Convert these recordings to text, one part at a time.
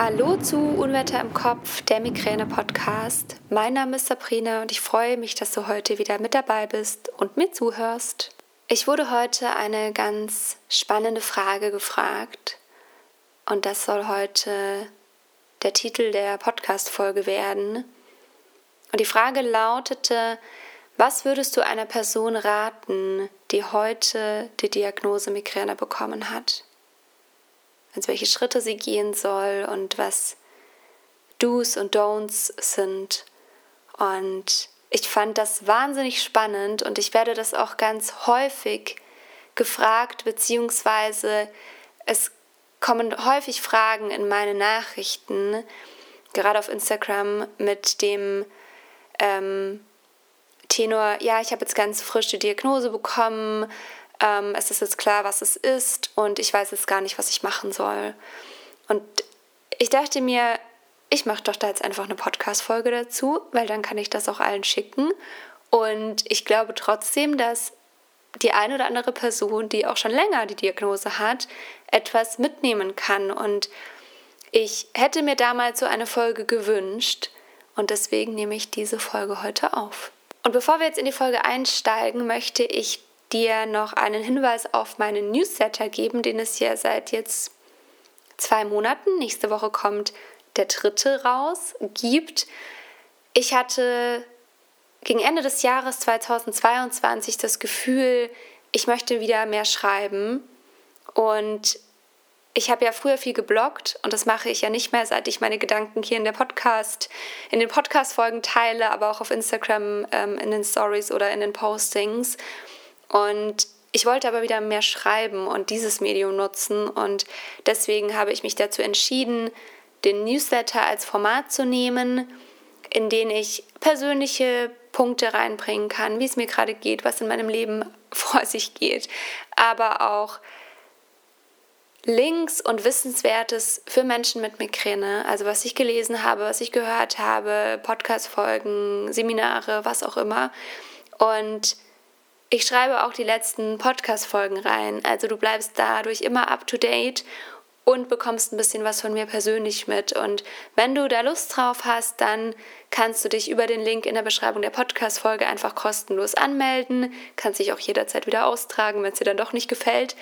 Hallo zu Unwetter im Kopf, der Migräne-Podcast. Mein Name ist Sabrina und ich freue mich, dass du heute wieder mit dabei bist und mir zuhörst. Ich wurde heute eine ganz spannende Frage gefragt und das soll heute der Titel der Podcast-Folge werden. Und die Frage lautete, was würdest du einer Person raten, die heute die Diagnose Migräne bekommen hat? Also welche Schritte sie gehen soll und was Do's und Don'ts sind. Und ich fand das wahnsinnig spannend und ich werde das auch ganz häufig gefragt, beziehungsweise es kommen häufig Fragen in meine Nachrichten, gerade auf Instagram mit dem ähm, Tenor, ja, ich habe jetzt ganz frisch die Diagnose bekommen, ähm, es ist jetzt klar, was es ist und ich weiß jetzt gar nicht, was ich machen soll. Und ich dachte mir, ich mache doch da jetzt einfach eine Podcast-Folge dazu, weil dann kann ich das auch allen schicken. Und ich glaube trotzdem, dass die eine oder andere Person, die auch schon länger die Diagnose hat, etwas mitnehmen kann. Und ich hätte mir damals so eine Folge gewünscht und deswegen nehme ich diese Folge heute auf. Und bevor wir jetzt in die Folge einsteigen, möchte ich dir noch einen Hinweis auf meinen Newsletter geben, den es ja seit jetzt zwei Monaten, nächste Woche kommt der dritte raus, gibt. Ich hatte gegen Ende des Jahres 2022 das Gefühl, ich möchte wieder mehr schreiben und ich habe ja früher viel gebloggt und das mache ich ja nicht mehr, seit ich meine Gedanken hier in der Podcast, in den Podcast-Folgen teile, aber auch auf Instagram ähm, in den Stories oder in den Postings. Und ich wollte aber wieder mehr schreiben und dieses Medium nutzen. Und deswegen habe ich mich dazu entschieden, den Newsletter als Format zu nehmen, in den ich persönliche Punkte reinbringen kann, wie es mir gerade geht, was in meinem Leben vor sich geht, aber auch Links und Wissenswertes für Menschen mit Migräne, also was ich gelesen habe, was ich gehört habe, Podcast-Folgen, Seminare, was auch immer. Und ich schreibe auch die letzten Podcast-Folgen rein. Also du bleibst dadurch immer up to date und bekommst ein bisschen was von mir persönlich mit. Und wenn du da Lust drauf hast, dann kannst du dich über den Link in der Beschreibung der Podcast-Folge einfach kostenlos anmelden. Kannst dich auch jederzeit wieder austragen, wenn es dir dann doch nicht gefällt.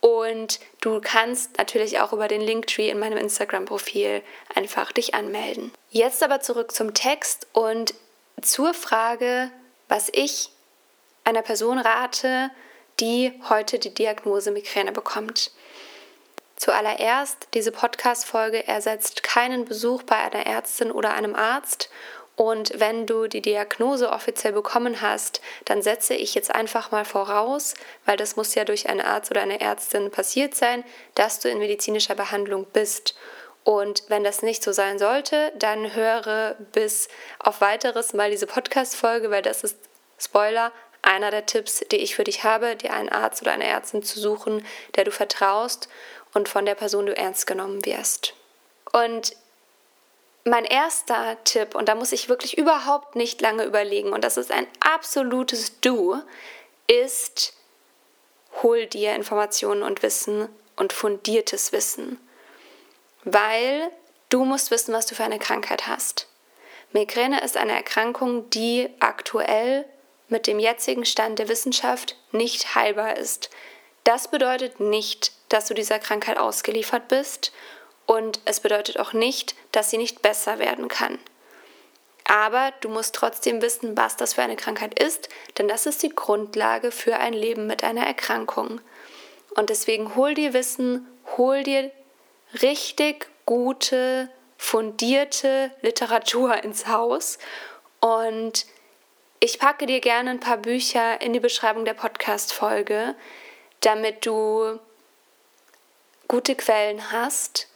Und du kannst natürlich auch über den Linktree in meinem Instagram-Profil einfach dich anmelden. Jetzt aber zurück zum Text und zur Frage, was ich einer Person rate, die heute die Diagnose Migräne bekommt. Zuallererst, diese Podcast-Folge ersetzt keinen Besuch bei einer Ärztin oder einem Arzt. Und wenn du die Diagnose offiziell bekommen hast, dann setze ich jetzt einfach mal voraus, weil das muss ja durch einen Arzt oder eine Ärztin passiert sein, dass du in medizinischer Behandlung bist. Und wenn das nicht so sein sollte, dann höre bis auf weiteres mal diese Podcast-Folge, weil das ist Spoiler, einer der Tipps, die ich für dich habe, dir einen Arzt oder eine Ärztin zu suchen, der du vertraust und von der Person du ernst genommen wirst. Und mein erster Tipp, und da muss ich wirklich überhaupt nicht lange überlegen, und das ist ein absolutes Du, ist, hol dir Informationen und Wissen und fundiertes Wissen. Weil du musst wissen, was du für eine Krankheit hast. Migräne ist eine Erkrankung, die aktuell mit dem jetzigen Stand der Wissenschaft nicht heilbar ist. Das bedeutet nicht, dass du dieser Krankheit ausgeliefert bist und es bedeutet auch nicht, dass sie nicht besser werden kann. Aber du musst trotzdem wissen, was das für eine Krankheit ist, denn das ist die Grundlage für ein Leben mit einer Erkrankung. Und deswegen hol dir Wissen, hol dir richtig gute, fundierte Literatur ins Haus und ich packe dir gerne ein paar Bücher in die Beschreibung der Podcast-Folge, damit du gute Quellen hast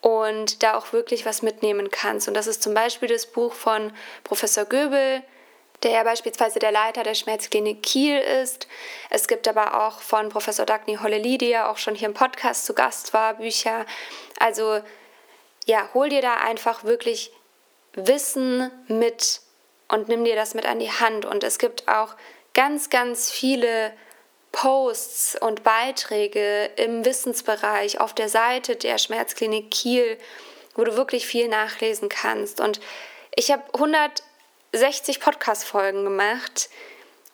und da auch wirklich was mitnehmen kannst. Und das ist zum Beispiel das Buch von Professor Göbel, der ja beispielsweise der Leiter der Schmerzklinik Kiel ist. Es gibt aber auch von Professor Dagny Holleli, die ja auch schon hier im Podcast zu Gast war, Bücher. Also ja, hol dir da einfach wirklich Wissen mit und nimm dir das mit an die Hand. Und es gibt auch ganz, ganz viele Posts und Beiträge im Wissensbereich auf der Seite der Schmerzklinik Kiel, wo du wirklich viel nachlesen kannst. Und ich habe 160 Podcast-Folgen gemacht,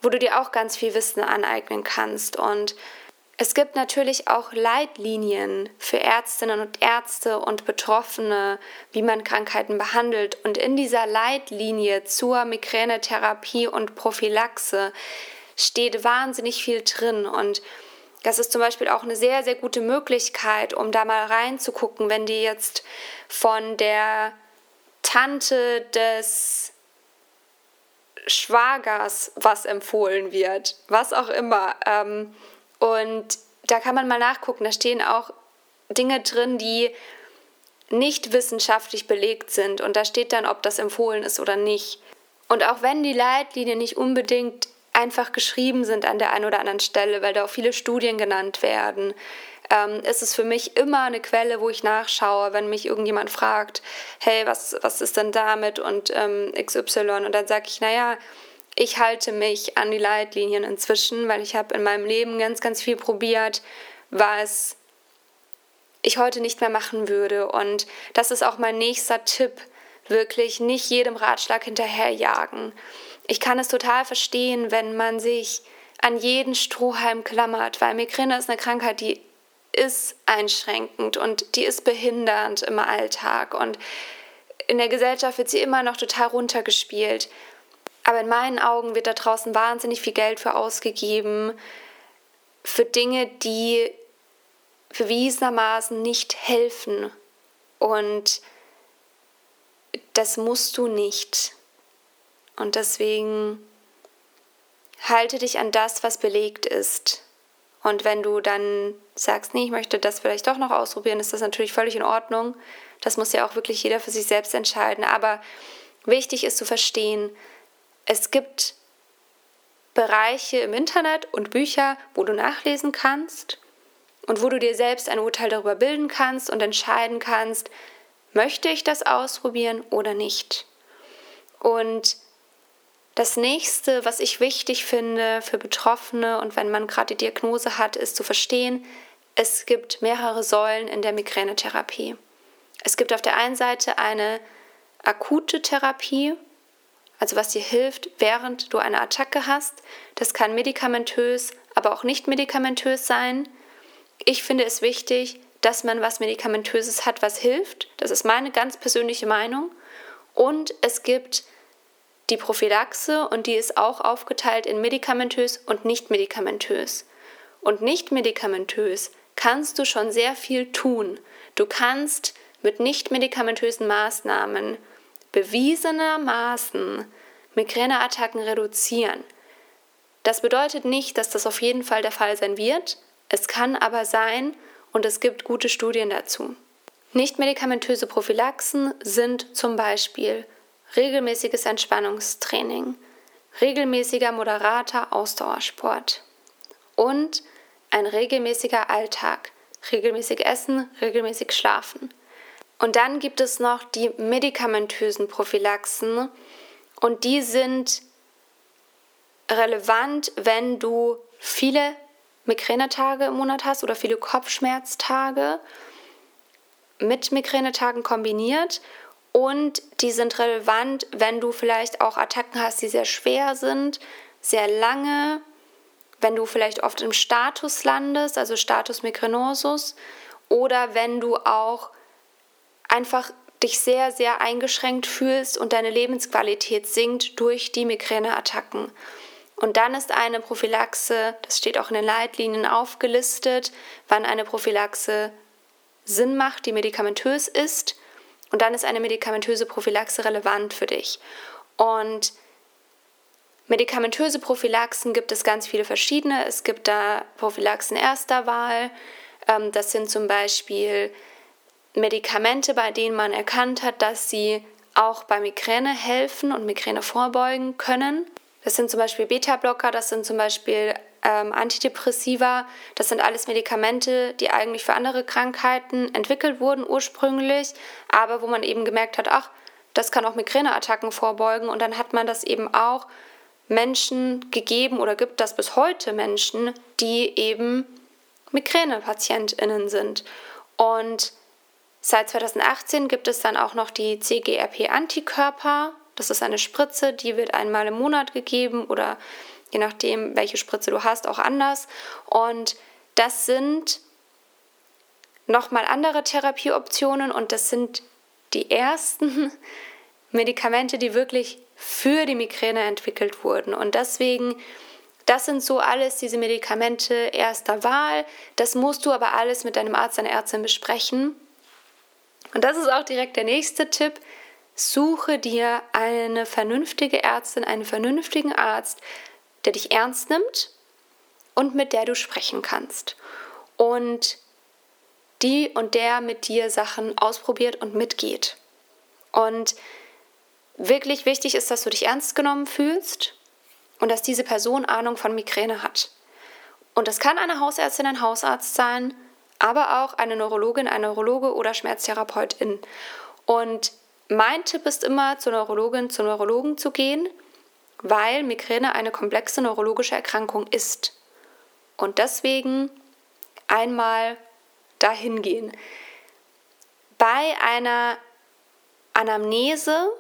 wo du dir auch ganz viel Wissen aneignen kannst. Und es gibt natürlich auch Leitlinien für Ärztinnen und Ärzte und Betroffene, wie man Krankheiten behandelt. Und in dieser Leitlinie zur Migränetherapie und Prophylaxe steht wahnsinnig viel drin. Und das ist zum Beispiel auch eine sehr, sehr gute Möglichkeit, um da mal reinzugucken, wenn dir jetzt von der Tante des Schwagers was empfohlen wird, was auch immer. Ähm, und da kann man mal nachgucken, da stehen auch Dinge drin, die nicht wissenschaftlich belegt sind. Und da steht dann, ob das empfohlen ist oder nicht. Und auch wenn die Leitlinien nicht unbedingt einfach geschrieben sind an der einen oder anderen Stelle, weil da auch viele Studien genannt werden, ähm, ist es für mich immer eine Quelle, wo ich nachschaue, wenn mich irgendjemand fragt, hey, was, was ist denn damit und ähm, XY? Und dann sage ich, naja, ich halte mich an die Leitlinien inzwischen, weil ich habe in meinem Leben ganz, ganz viel probiert, was ich heute nicht mehr machen würde. Und das ist auch mein nächster Tipp, wirklich nicht jedem Ratschlag hinterherjagen. Ich kann es total verstehen, wenn man sich an jeden Strohhalm klammert, weil Migräne ist eine Krankheit, die ist einschränkend und die ist behindernd im Alltag und in der Gesellschaft wird sie immer noch total runtergespielt. Aber in meinen Augen wird da draußen wahnsinnig viel Geld für ausgegeben, für Dinge, die bewiesenermaßen nicht helfen. Und das musst du nicht. Und deswegen halte dich an das, was belegt ist. Und wenn du dann sagst, nee, ich möchte das vielleicht doch noch ausprobieren, ist das natürlich völlig in Ordnung. Das muss ja auch wirklich jeder für sich selbst entscheiden. Aber wichtig ist zu verstehen, es gibt Bereiche im Internet und Bücher, wo du nachlesen kannst und wo du dir selbst ein Urteil darüber bilden kannst und entscheiden kannst, möchte ich das ausprobieren oder nicht. Und das nächste, was ich wichtig finde für Betroffene und wenn man gerade die Diagnose hat, ist zu verstehen, es gibt mehrere Säulen in der Migränetherapie. Es gibt auf der einen Seite eine akute Therapie, also was dir hilft, während du eine Attacke hast. Das kann medikamentös, aber auch nicht medikamentös sein. Ich finde es wichtig, dass man was Medikamentöses hat, was hilft. Das ist meine ganz persönliche Meinung. Und es gibt die Prophylaxe und die ist auch aufgeteilt in medikamentös und nicht medikamentös. Und nicht medikamentös kannst du schon sehr viel tun. Du kannst mit nicht medikamentösen Maßnahmen bewiesenermaßen Migräneattacken reduzieren. Das bedeutet nicht, dass das auf jeden Fall der Fall sein wird. Es kann aber sein und es gibt gute Studien dazu. Nichtmedikamentöse Prophylaxen sind zum Beispiel regelmäßiges Entspannungstraining, regelmäßiger moderater Ausdauersport und ein regelmäßiger Alltag, regelmäßig essen, regelmäßig schlafen. Und dann gibt es noch die medikamentösen Prophylaxen. Und die sind relevant, wenn du viele Migränetage im Monat hast oder viele Kopfschmerztage mit Migränetagen kombiniert. Und die sind relevant, wenn du vielleicht auch Attacken hast, die sehr schwer sind, sehr lange, wenn du vielleicht oft im Status landest, also Status migrenosus, oder wenn du auch einfach dich sehr, sehr eingeschränkt fühlst und deine Lebensqualität sinkt durch die Migräneattacken. Und dann ist eine Prophylaxe, das steht auch in den Leitlinien aufgelistet, wann eine Prophylaxe Sinn macht, die medikamentös ist. Und dann ist eine medikamentöse Prophylaxe relevant für dich. Und medikamentöse Prophylaxen gibt es ganz viele verschiedene. Es gibt da Prophylaxen erster Wahl. Ähm, das sind zum Beispiel Medikamente, bei denen man erkannt hat, dass sie auch bei Migräne helfen und Migräne vorbeugen können. Das sind zum Beispiel Beta-Blocker, das sind zum Beispiel ähm, Antidepressiva. Das sind alles Medikamente, die eigentlich für andere Krankheiten entwickelt wurden ursprünglich, aber wo man eben gemerkt hat, ach, das kann auch Migräneattacken vorbeugen und dann hat man das eben auch Menschen gegeben oder gibt das bis heute Menschen, die eben Migränepatientinnen sind. Und Seit 2018 gibt es dann auch noch die CGRP-Antikörper. Das ist eine Spritze, die wird einmal im Monat gegeben oder je nachdem, welche Spritze du hast, auch anders. Und das sind nochmal andere Therapieoptionen und das sind die ersten Medikamente, die wirklich für die Migräne entwickelt wurden. Und deswegen, das sind so alles diese Medikamente erster Wahl. Das musst du aber alles mit deinem Arzt, deiner Ärztin besprechen. Und das ist auch direkt der nächste Tipp. Suche dir eine vernünftige Ärztin, einen vernünftigen Arzt, der dich ernst nimmt und mit der du sprechen kannst. Und die und der mit dir Sachen ausprobiert und mitgeht. Und wirklich wichtig ist, dass du dich ernst genommen fühlst und dass diese Person Ahnung von Migräne hat. Und das kann eine Hausärztin, ein Hausarzt sein, aber auch eine Neurologin, ein Neurologe oder Schmerztherapeutin. Und mein Tipp ist immer, zur Neurologin, zu Neurologen zu gehen, weil Migräne eine komplexe neurologische Erkrankung ist. Und deswegen einmal dahin gehen. Bei einer Anamnese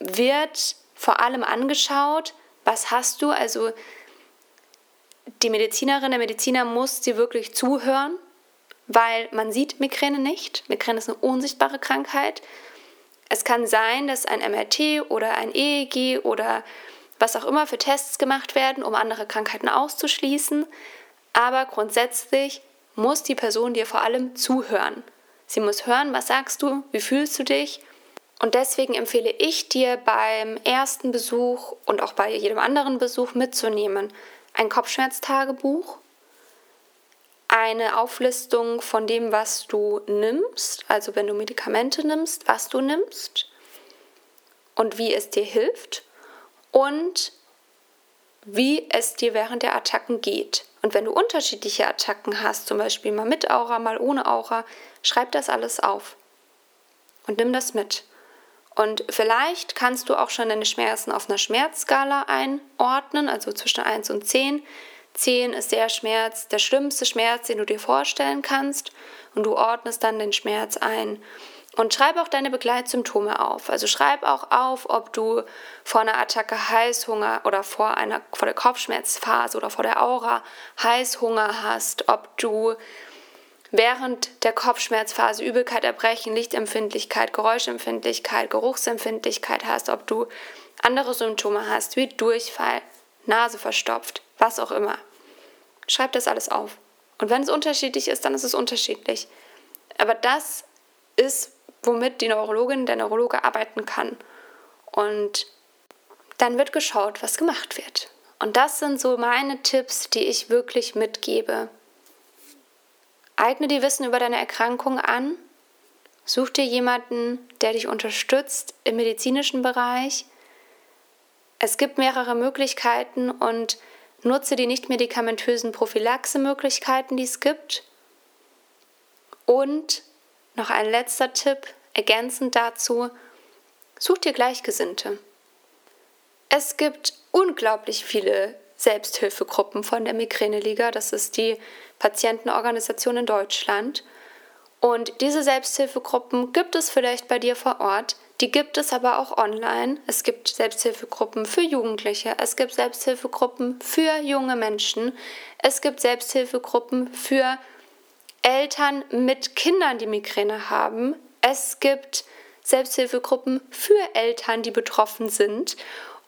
wird vor allem angeschaut, was hast du, also die Medizinerin, der Mediziner muss dir wirklich zuhören, weil man sieht Migräne nicht. Migräne ist eine unsichtbare Krankheit. Es kann sein, dass ein MRT oder ein EEG oder was auch immer für Tests gemacht werden, um andere Krankheiten auszuschließen. Aber grundsätzlich muss die Person dir vor allem zuhören. Sie muss hören, was sagst du, wie fühlst du dich. Und deswegen empfehle ich dir beim ersten Besuch und auch bei jedem anderen Besuch mitzunehmen ein Kopfschmerztagebuch, eine Auflistung von dem, was du nimmst, also wenn du Medikamente nimmst, was du nimmst und wie es dir hilft und wie es dir während der Attacken geht. Und wenn du unterschiedliche Attacken hast, zum Beispiel mal mit Aura, mal ohne Aura, schreib das alles auf und nimm das mit. Und vielleicht kannst du auch schon deine Schmerzen auf einer Schmerzskala einordnen, also zwischen 1 und 10. 10 ist der Schmerz, der schlimmste Schmerz, den du dir vorstellen kannst. Und du ordnest dann den Schmerz ein. Und schreib auch deine Begleitsymptome auf. Also schreib auch auf, ob du vor einer Attacke Heißhunger oder vor einer vor der Kopfschmerzphase oder vor der Aura Heißhunger hast, ob du während der Kopfschmerzphase Übelkeit, Erbrechen, Lichtempfindlichkeit, Geräuschempfindlichkeit, Geruchsempfindlichkeit hast, ob du andere Symptome hast, wie Durchfall, Nase verstopft, was auch immer. Schreib das alles auf. Und wenn es unterschiedlich ist, dann ist es unterschiedlich. Aber das ist womit die Neurologin, der Neurologe arbeiten kann. Und dann wird geschaut, was gemacht wird. Und das sind so meine Tipps, die ich wirklich mitgebe. Eigne dir Wissen über deine Erkrankung an. Such dir jemanden, der dich unterstützt im medizinischen Bereich. Es gibt mehrere Möglichkeiten und nutze die nicht medikamentösen Prophylaxe-Möglichkeiten, die es gibt. Und noch ein letzter Tipp, ergänzend dazu, such dir Gleichgesinnte. Es gibt unglaublich viele Selbsthilfegruppen von der Migräneliga, das ist die Patientenorganisation in Deutschland. Und diese Selbsthilfegruppen gibt es vielleicht bei dir vor Ort, die gibt es aber auch online. Es gibt Selbsthilfegruppen für Jugendliche, es gibt Selbsthilfegruppen für junge Menschen, es gibt Selbsthilfegruppen für Eltern mit Kindern, die Migräne haben. Es gibt Selbsthilfegruppen für Eltern, die betroffen sind.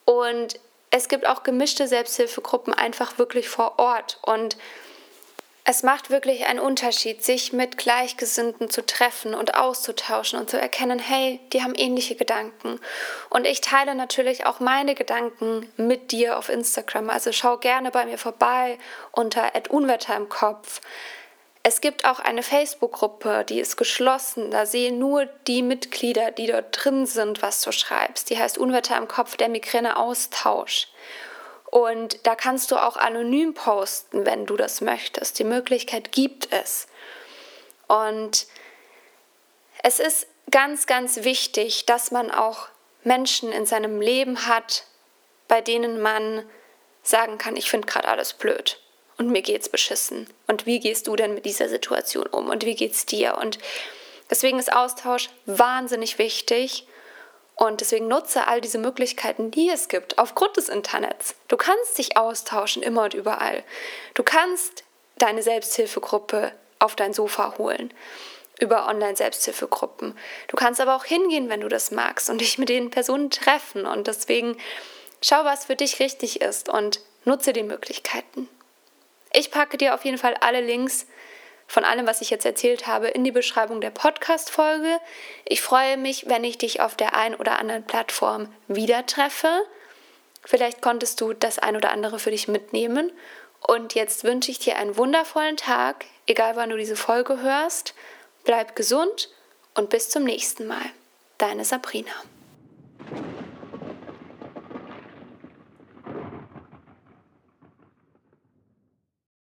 Und es gibt auch gemischte Selbsthilfegruppen einfach wirklich vor Ort. Und es macht wirklich einen Unterschied, sich mit Gleichgesinnten zu treffen und auszutauschen und zu erkennen, hey, die haben ähnliche Gedanken. Und ich teile natürlich auch meine Gedanken mit dir auf Instagram. Also schau gerne bei mir vorbei unter Unwetter im Kopf. Es gibt auch eine Facebook-Gruppe, die ist geschlossen. Da sehen nur die Mitglieder, die dort drin sind, was du schreibst. Die heißt Unwetter im Kopf, der Migräne-Austausch. Und da kannst du auch anonym posten, wenn du das möchtest. Die Möglichkeit gibt es. Und es ist ganz, ganz wichtig, dass man auch Menschen in seinem Leben hat, bei denen man sagen kann, ich finde gerade alles blöd und mir geht's beschissen. Und wie gehst du denn mit dieser Situation um und wie geht's dir? Und Deswegen ist Austausch wahnsinnig wichtig und deswegen nutze all diese Möglichkeiten, die es gibt, aufgrund des Internets. Du kannst dich austauschen immer und überall. Du kannst deine Selbsthilfegruppe auf dein Sofa holen über Online-Selbsthilfegruppen. Du kannst aber auch hingehen, wenn du das magst und dich mit den Personen treffen. Und deswegen schau, was für dich richtig ist und nutze die Möglichkeiten. Ich packe dir auf jeden Fall alle Links von allem, was ich jetzt erzählt habe, in die Beschreibung der Podcast-Folge. Ich freue mich, wenn ich dich auf der einen oder anderen Plattform wieder treffe. Vielleicht konntest du das ein oder andere für dich mitnehmen. Und jetzt wünsche ich dir einen wundervollen Tag, egal wann du diese Folge hörst. Bleib gesund und bis zum nächsten Mal. Deine Sabrina.